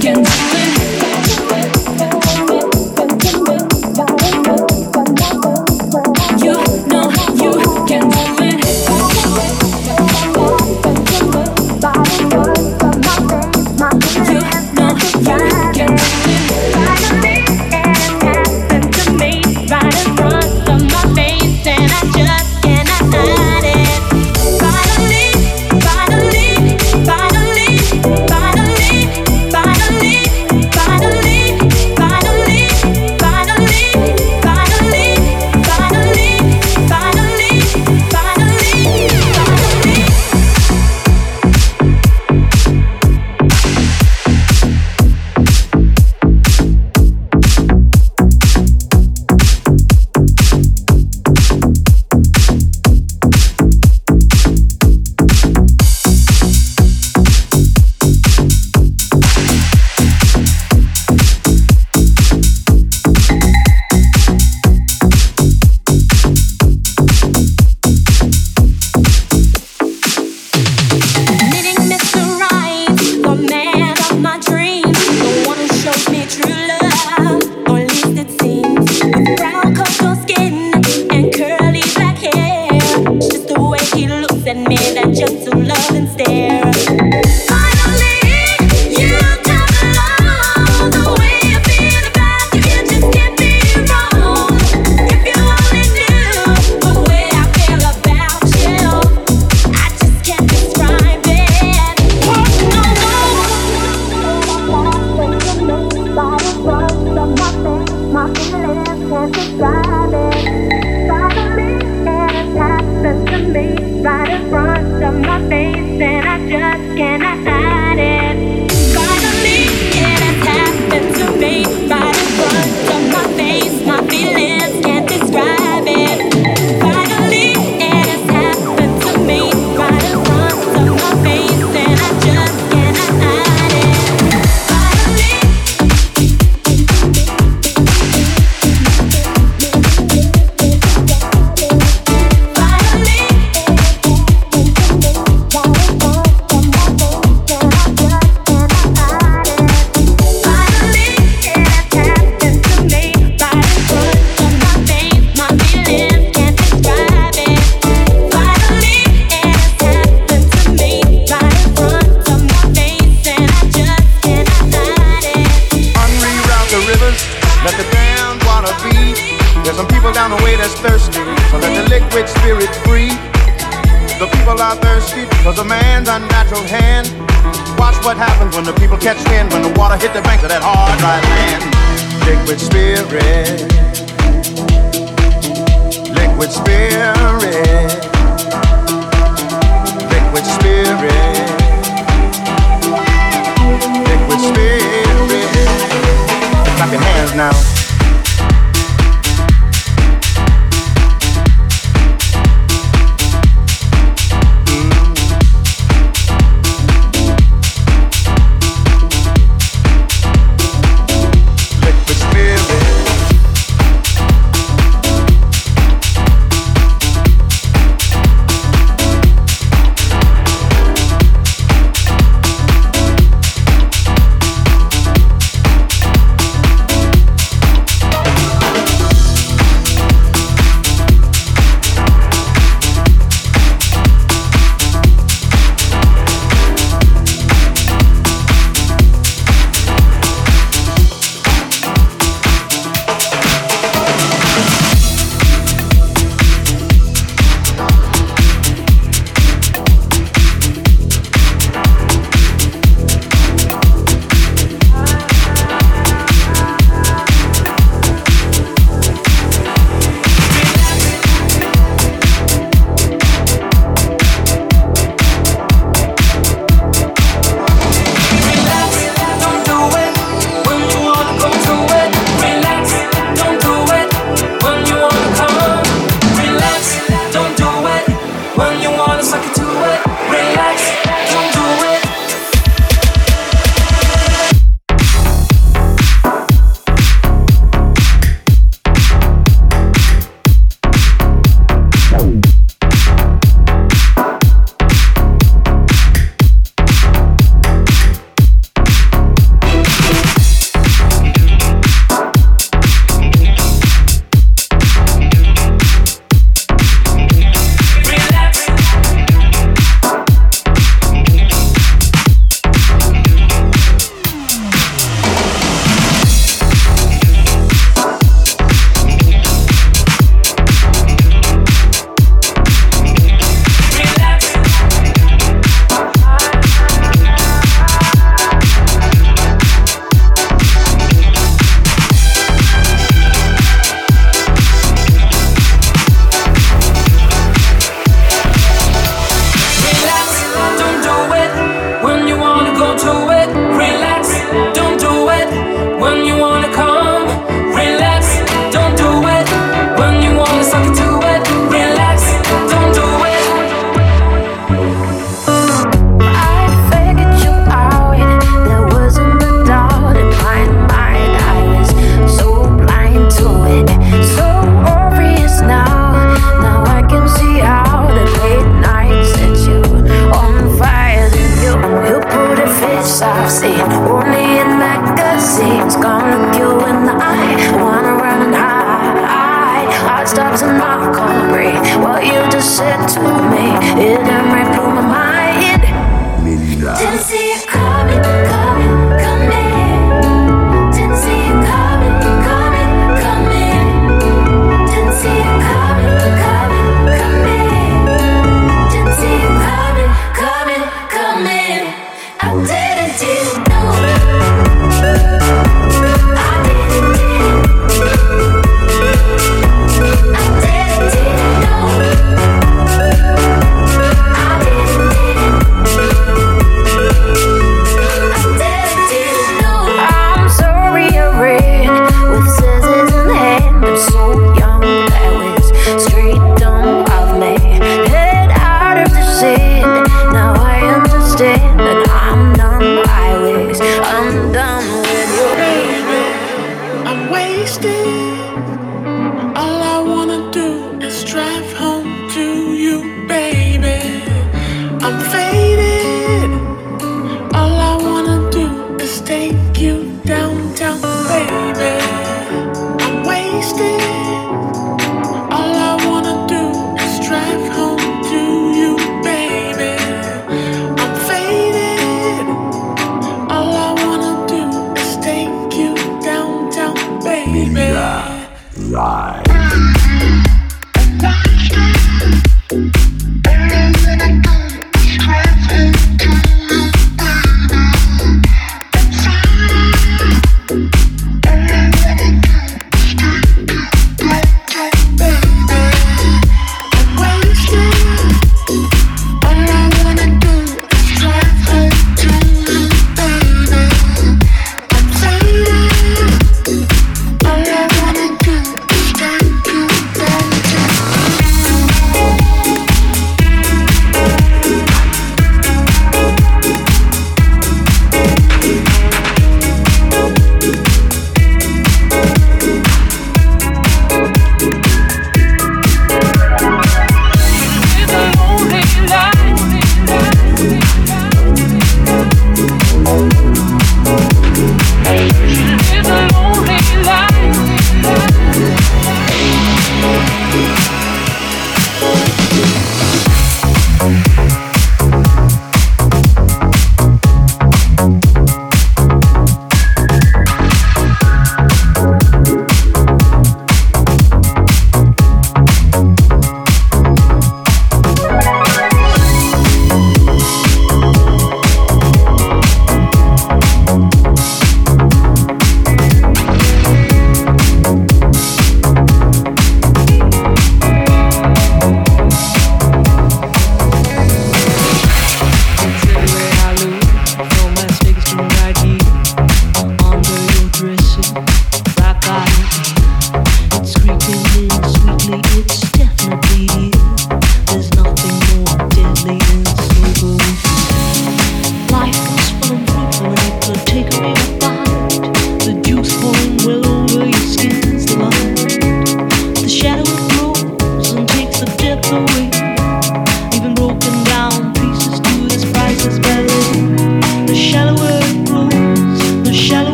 Can't.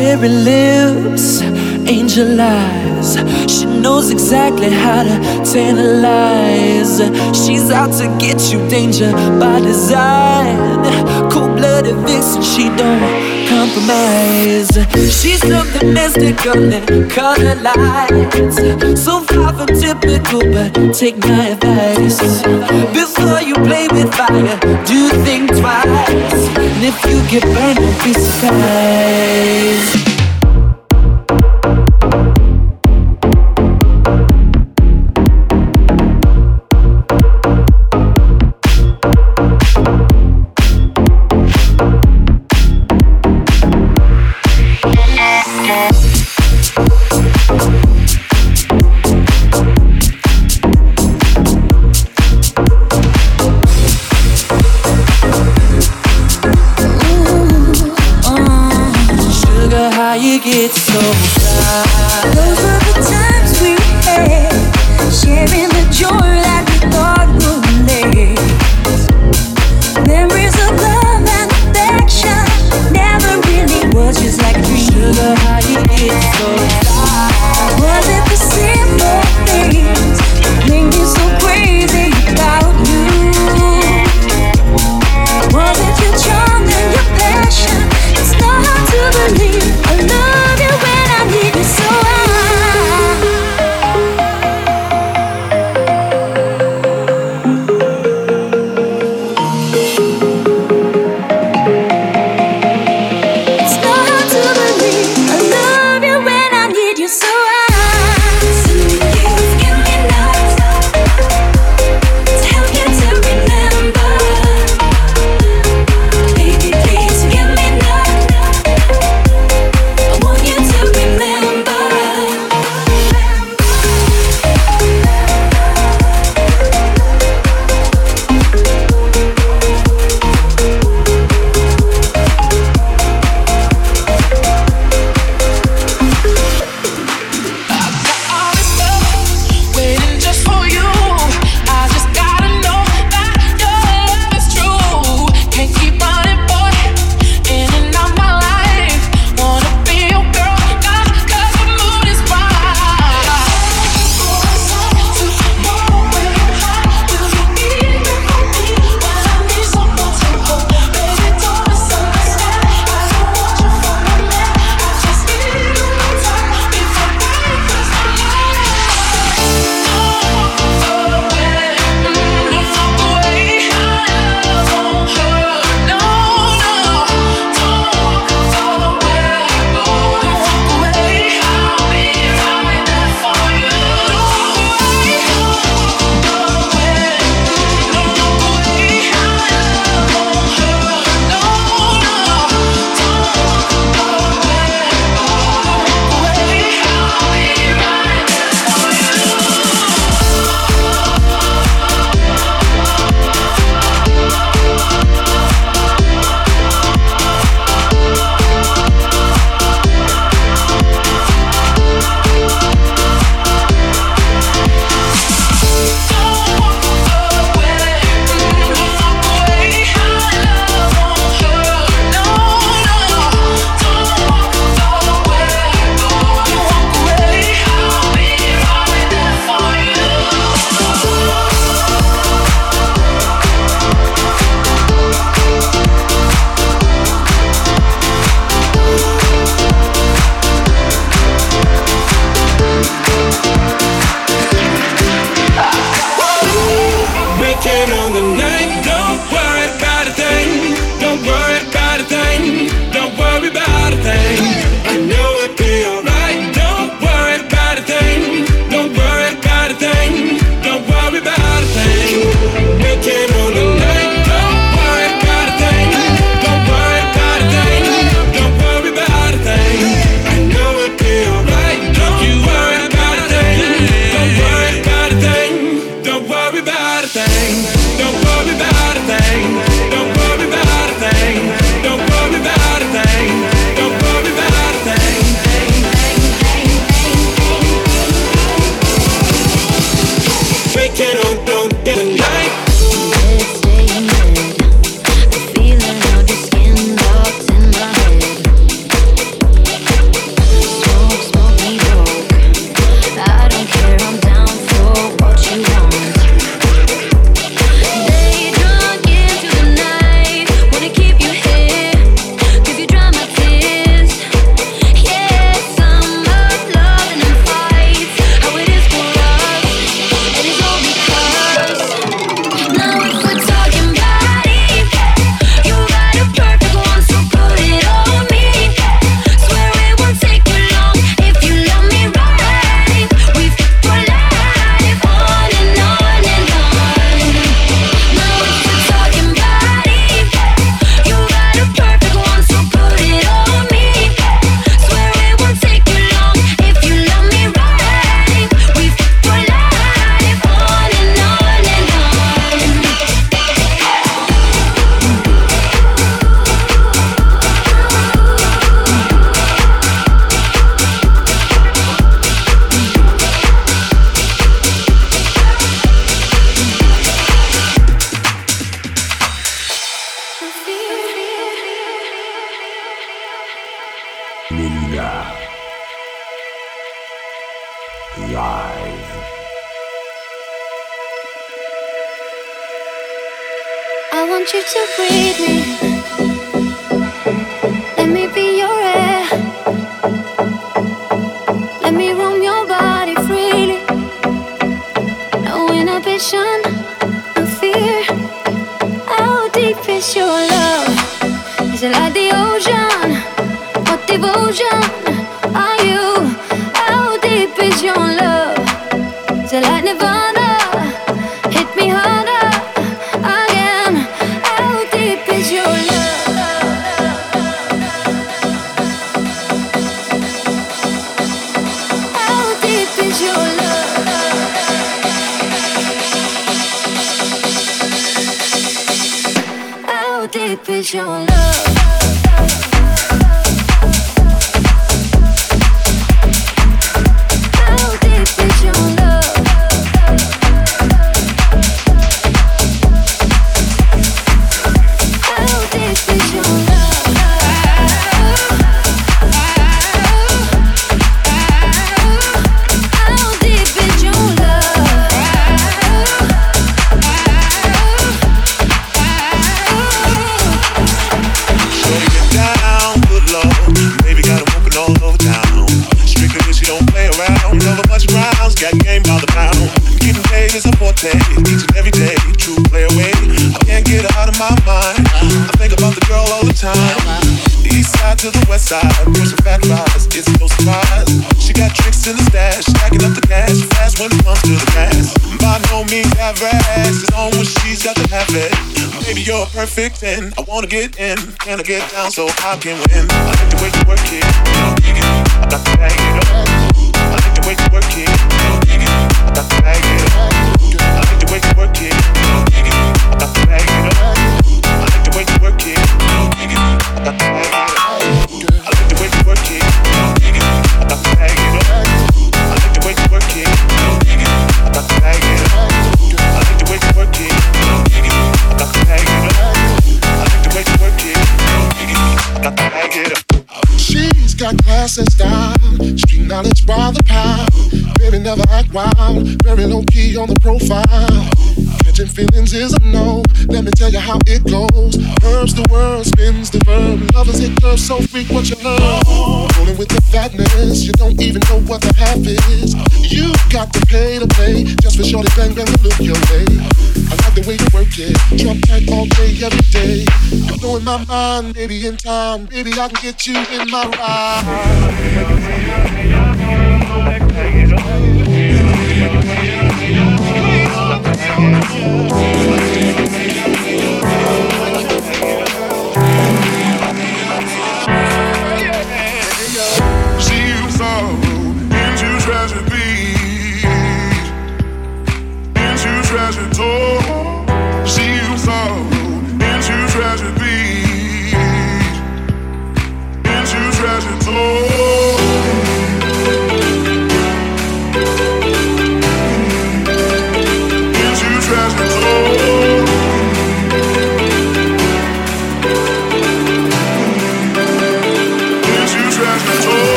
cherry lips, angel eyes. She knows exactly how to tantalize. She's out to get you, danger by design. Cold blooded vixen, she don't compromise. She's something mystical in color lights. So far from typical, but take my advice. Before you play with fire, do think twice. And if you get burned, don't be surprised. Your love? West fat rides, it's no surprise. She got tricks in the stash, stacking up the cash, fast when it comes to the gas. By no means average, it's on when she's got to have it. Baby, you're perfect 10. I wanna get in, can I get down so I can win? I like the way you work it, I got to bag it up. I like the way you work it, I got to bag it up. I like the way you work it, I got to bag it up. I like the way you work it, I got to on the profile. Catching feelings is a no. Let me tell you how it goes. Herbs the world spins the verb. Lovers it curves so freak what you love. Rolling with the fatness, you don't even know what the half is. You got to pay to play just for shorty bang bang to look your way. I like the way you work it, drop tight all day every day. Know in my mind, baby in time, baby I can get you in my ride. See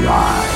愿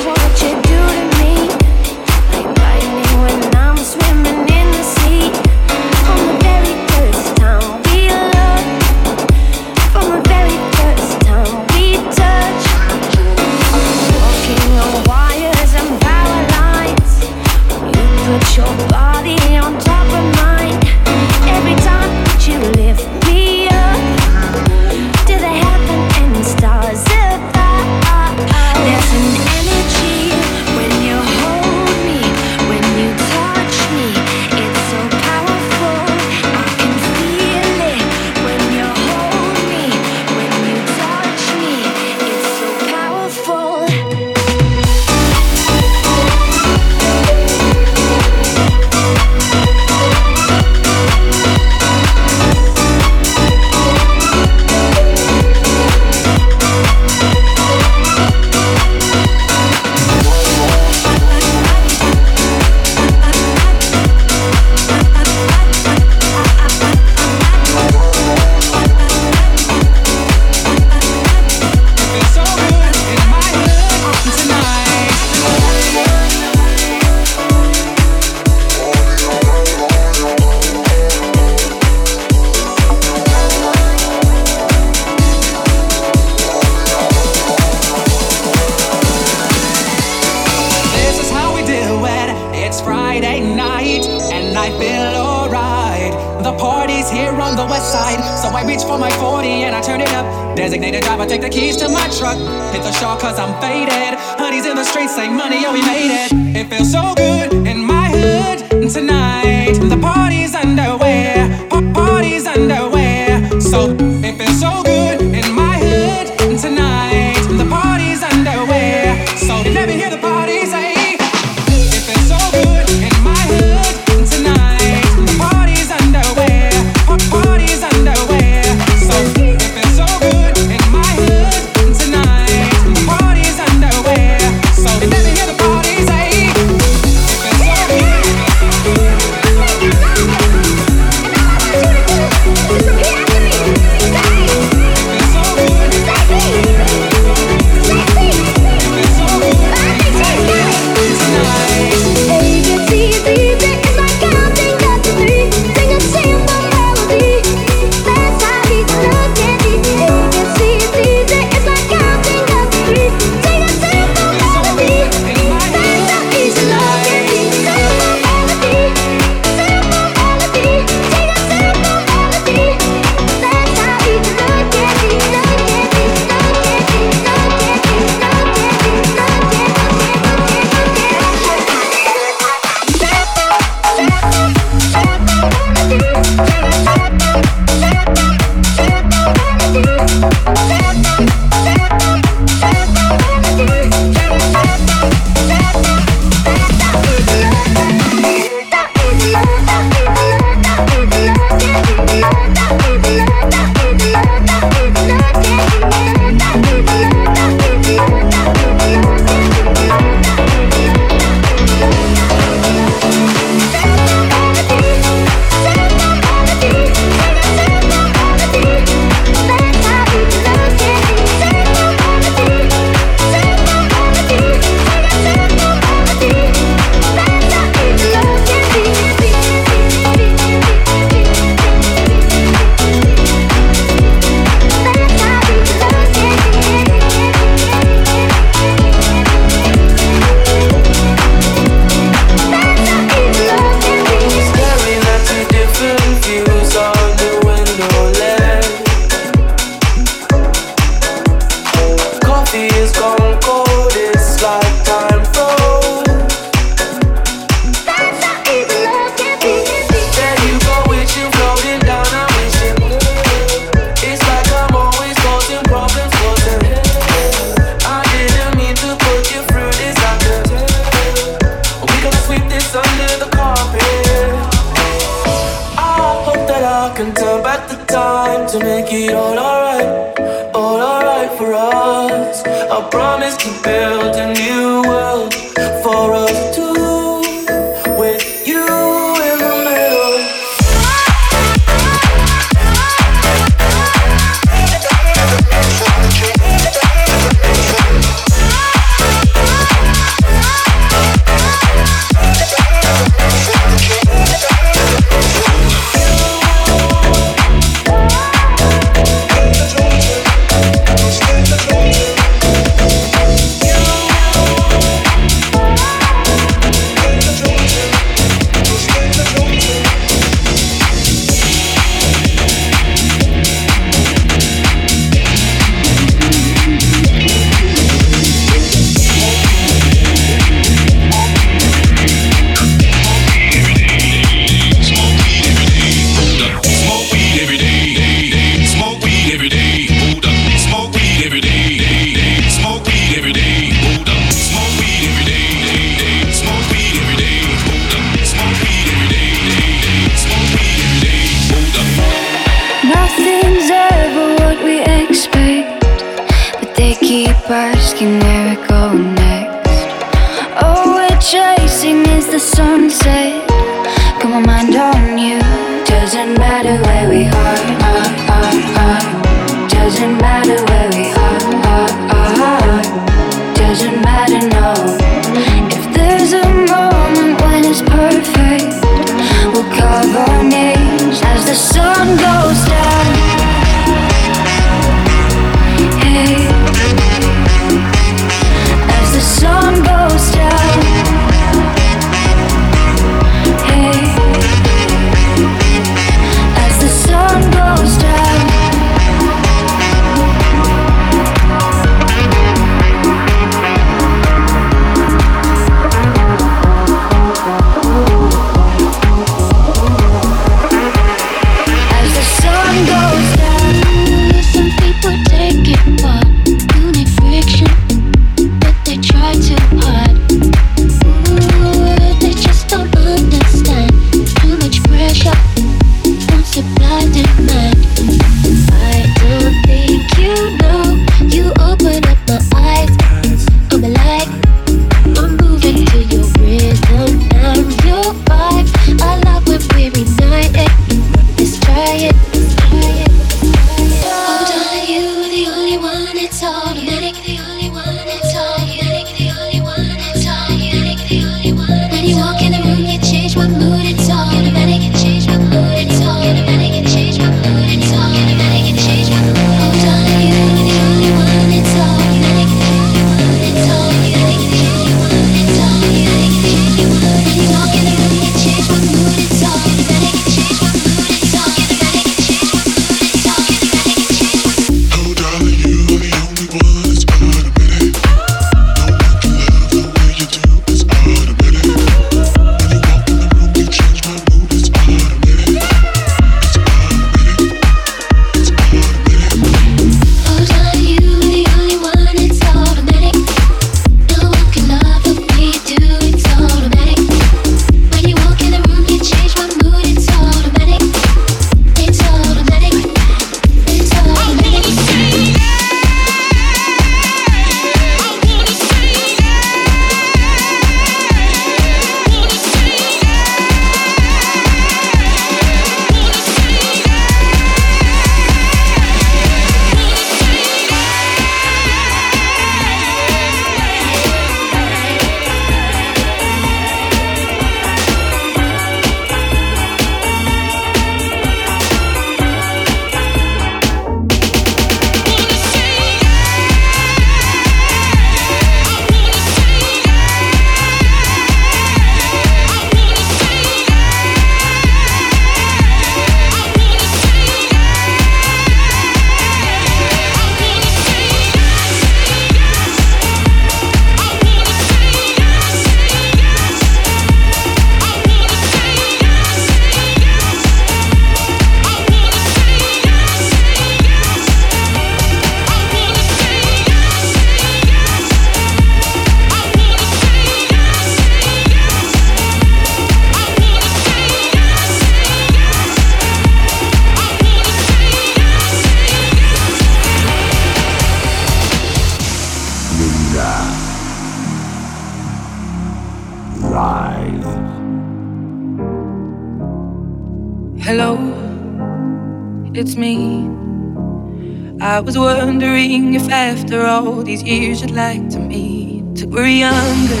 After all these years, you'd like to meet till we're younger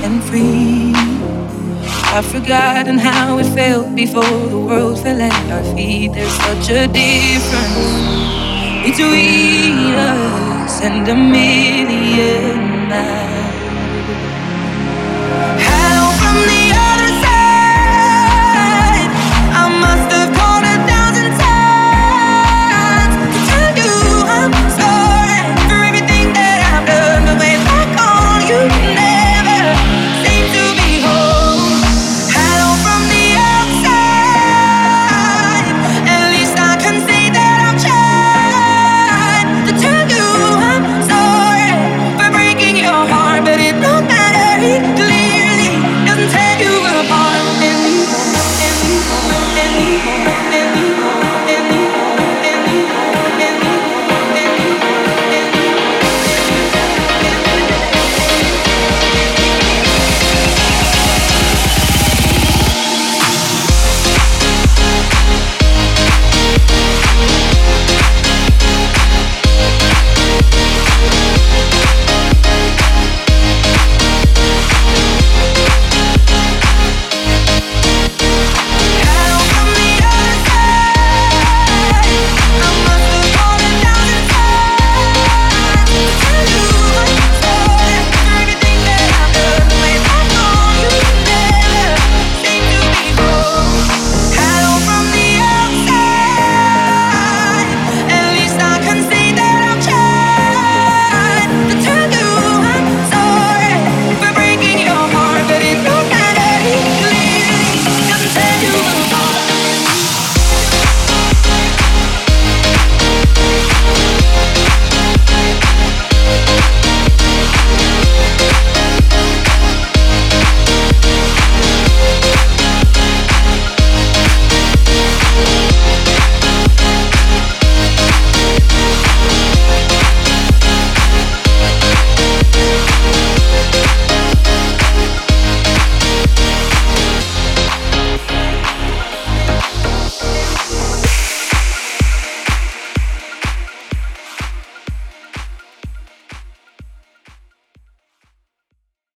and free. I've forgotten how it felt before the world fell at our feet. There's such a difference between us and a million miles.